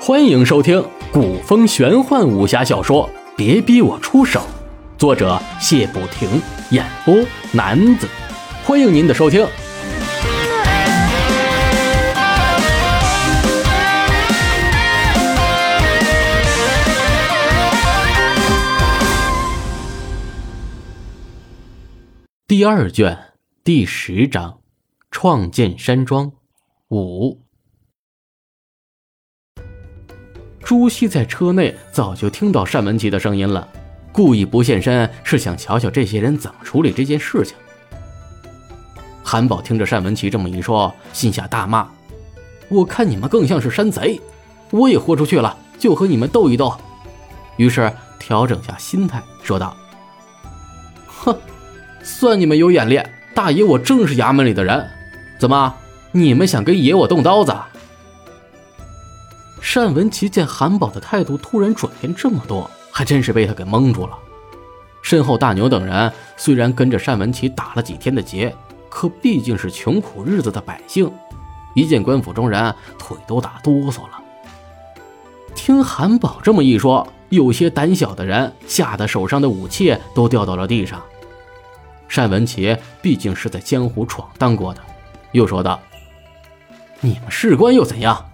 欢迎收听古风玄幻武侠小说《别逼我出手》，作者谢不停，演播男子。欢迎您的收听。第二卷第十章：创建山庄五。朱熹在车内早就听到单文琪的声音了，故意不现身是想瞧瞧这些人怎么处理这件事情。韩宝听着单文琪这么一说，心下大骂：“我看你们更像是山贼，我也豁出去了，就和你们斗一斗。”于是调整下心态，说道：“哼，算你们有眼力，大爷我正是衙门里的人，怎么你们想跟爷我动刀子？”单文琪见韩宝的态度突然转变这么多，还真是被他给蒙住了。身后大牛等人虽然跟着单文琪打了几天的劫，可毕竟是穷苦日子的百姓，一见官府中人，腿都打哆嗦了。听韩宝这么一说，有些胆小的人吓得手上的武器都掉到了地上。单文琪毕竟是在江湖闯荡过的，又说道：“你们士官又怎样？”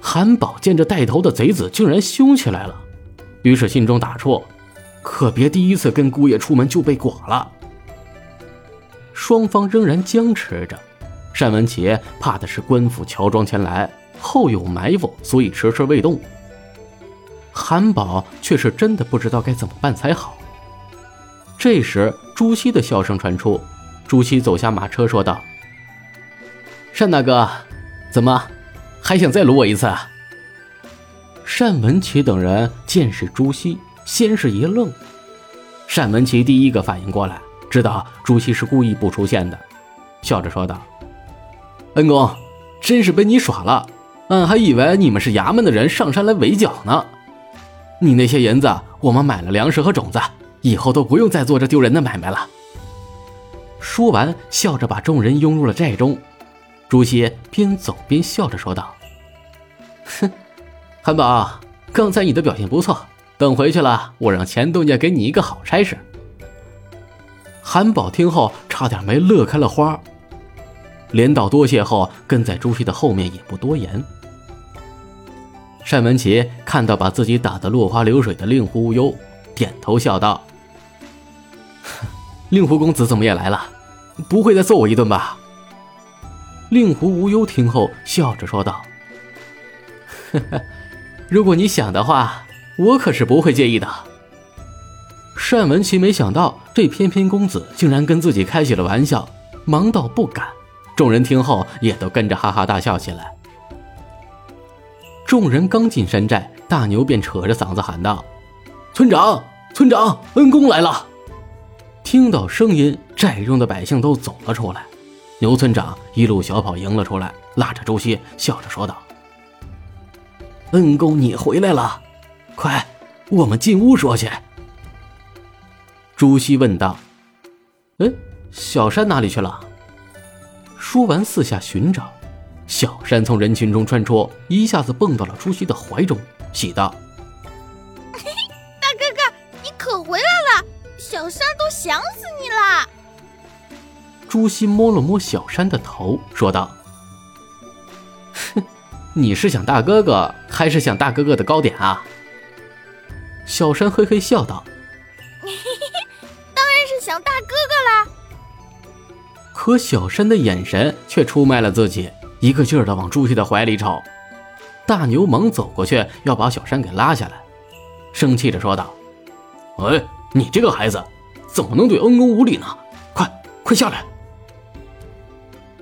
韩宝见这带头的贼子竟然凶起来了，于是心中打怵，可别第一次跟姑爷出门就被剐了。双方仍然僵持着，单文琪怕的是官府乔装前来，后有埋伏，所以迟迟未动。韩宝却是真的不知道该怎么办才好。这时，朱熹的笑声传出，朱熹走下马车说道：“单大哥，怎么？”还想再掳我一次？啊？单文琪等人见是朱熹，先是一愣。单文琪第一个反应过来，知道朱熹是故意不出现的，笑着说道：“恩公，真是被你耍了，俺还以为你们是衙门的人上山来围剿呢。你那些银子，我们买了粮食和种子，以后都不用再做这丢人的买卖了。”说完，笑着把众人拥入了寨中。朱熹边走边笑着说道：“哼，韩宝，刚才你的表现不错，等回去了，我让钱东家给你一个好差事。”韩宝听后差点没乐开了花，连道多谢后，跟在朱熹的后面也不多言。单文琪看到把自己打得落花流水的令狐无忧，点头笑道：“令狐公子怎么也来了？不会再揍我一顿吧？”令狐无忧听后笑着说道：“呵呵，如果你想的话，我可是不会介意的。”单文琪没想到这翩翩公子竟然跟自己开起了玩笑，忙道不敢。众人听后也都跟着哈哈大笑起来。众人刚进山寨，大牛便扯着嗓子喊道：“村长，村长，恩公来了！”听到声音，寨中的百姓都走了出来。牛村长一路小跑迎了出来，拉着朱熹，笑着说道：“恩公，你回来了，快，我们进屋说去。”朱熹问道：“哎，小山哪里去了？”说完，四下寻找，小山从人群中穿出，一下子蹦到了朱熹的怀中，喜道：“大哥哥，你可回来了，小山都想死你了。”朱熹摸了摸小山的头，说道：“哼，你是想大哥哥，还是想大哥哥的糕点啊？”小山嘿嘿笑道：“ 当然是想大哥哥啦。”可小山的眼神却出卖了自己，一个劲儿的往朱熹的怀里瞅。大牛忙走过去，要把小山给拉下来，生气着说道：“哎，你这个孩子，怎么能对恩公无礼呢？快，快下来！”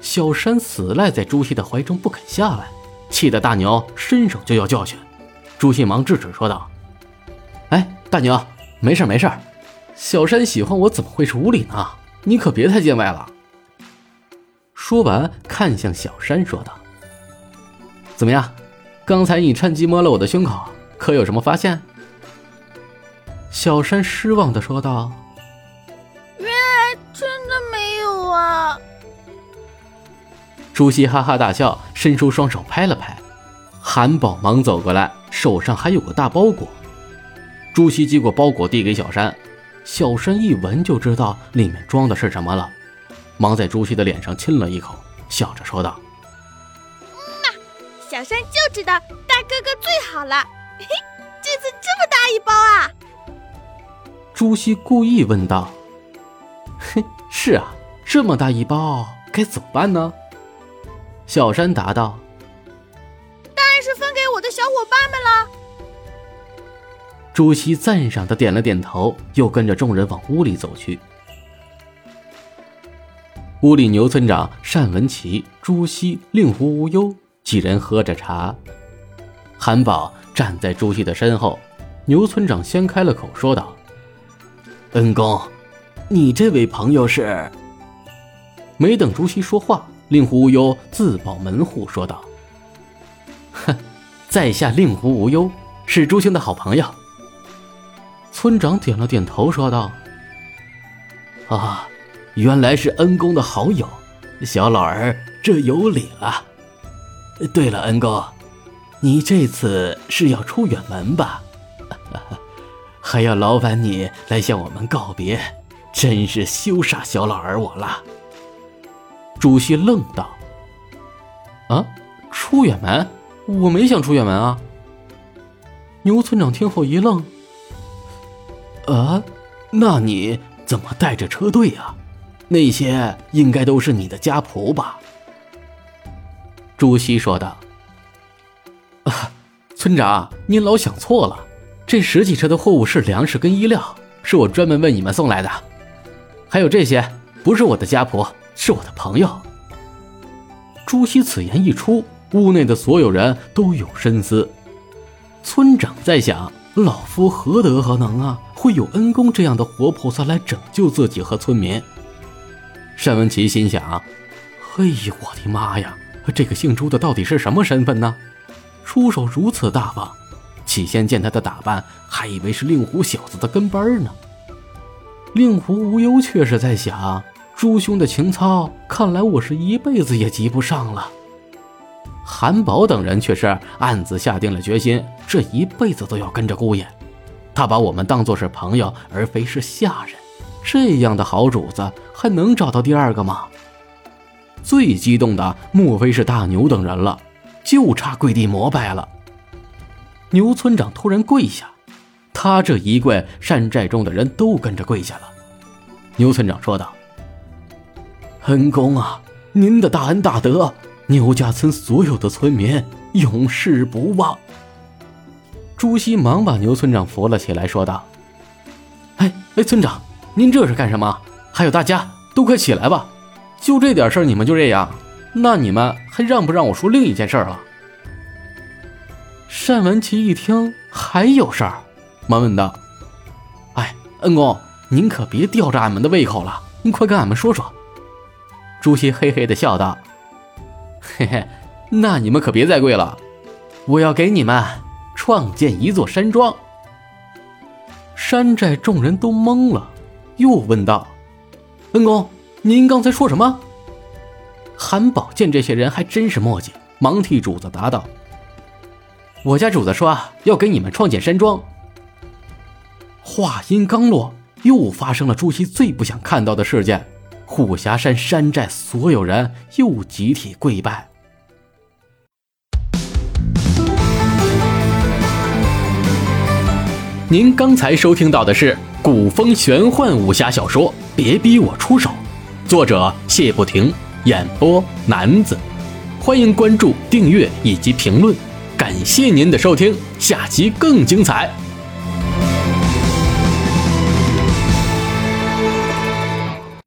小山死赖在朱熹的怀中不肯下来，气得大牛伸手就要教训。朱熹忙制止说道：“哎，大牛，没事没事，小山喜欢我怎么会是无礼呢？你可别太见外了。”说完，看向小山说道：“怎么样？刚才你趁机摸了我的胸口，可有什么发现？”小山失望的说道：“原来真的没有啊。”朱熹哈哈大笑，伸出双手拍了拍。韩宝忙走过来，手上还有个大包裹。朱熹接过包裹，递给小山。小山一闻就知道里面装的是什么了，忙在朱熹的脸上亲了一口，笑着说道：“嗯小山就知道大哥哥最好了。嘿，这次这么大一包啊！”朱熹故意问道：“嘿，是啊，这么大一包，该怎么办呢？”小山答道：“当然是分给我的小伙伴们了。”朱熹赞赏的点了点头，又跟着众人往屋里走去。屋里，牛村长、单文琪、朱熹、令狐无忧几人喝着茶。韩宝站在朱熹的身后，牛村长先开了口，说道：“恩公，你这位朋友是？”没等朱熹说话，令狐无忧自报门户，说道：“哼，在下令狐无忧，是朱兄的好朋友。”村长点了点头，说道：“啊，原来是恩公的好友，小老儿这有礼了。对了，恩公，你这次是要出远门吧？还要劳烦你来向我们告别，真是羞煞小老儿我了。”朱熹愣道：“啊，出远门？我没想出远门啊。”牛村长听后一愣。啊，那你怎么带着车队啊？那些应该都是你的家仆吧？朱熹说道。啊，村长，您老想错了，这十几车的货物是粮食跟衣料，是我专门为你们送来的。还有这些，不是我的家仆，是我的朋友。朱熹此言一出，屋内的所有人都有深思。村长在想。老夫何德何能啊？会有恩公这样的活菩萨来拯救自己和村民？单文琪心想：“嘿呦，我的妈呀！这个姓朱的到底是什么身份呢？出手如此大方。起先见他的打扮，还以为是令狐小子的跟班呢。”令狐无忧却是在想：“朱兄的情操，看来我是一辈子也及不上了。”韩宝等人却是暗自下定了决心，这一辈子都要跟着姑爷。他把我们当作是朋友，而非是下人。这样的好主子还能找到第二个吗？最激动的莫非是大牛等人了，就差跪地膜拜了。牛村长突然跪下，他这一跪，山寨中的人都跟着跪下了。牛村长说道：“恩公啊，您的大恩大德。”牛家村所有的村民永世不忘。朱熹忙把牛村长扶了起来，说道：“哎哎，村长，您这是干什么？还有大家都快起来吧！就这点事儿你们就这样？那你们还让不让我说另一件事了？”单文琪一听还有事儿，忙问道：“哎，恩公，您可别吊着俺们的胃口了，您快跟俺们说说。”朱熹嘿嘿的笑道。嘿嘿，那你们可别再跪了，我要给你们创建一座山庄。山寨众人都懵了，又问道：“恩公，您刚才说什么？”韩宝见这些人还真是墨迹，忙替主子答道：“我家主子说要给你们创建山庄。”话音刚落，又发生了朱熹最不想看到的事件。虎峡山山寨所有人又集体跪拜。您刚才收听到的是古风玄幻武侠小说《别逼我出手》，作者谢不停，演播男子。欢迎关注、订阅以及评论，感谢您的收听，下集更精彩。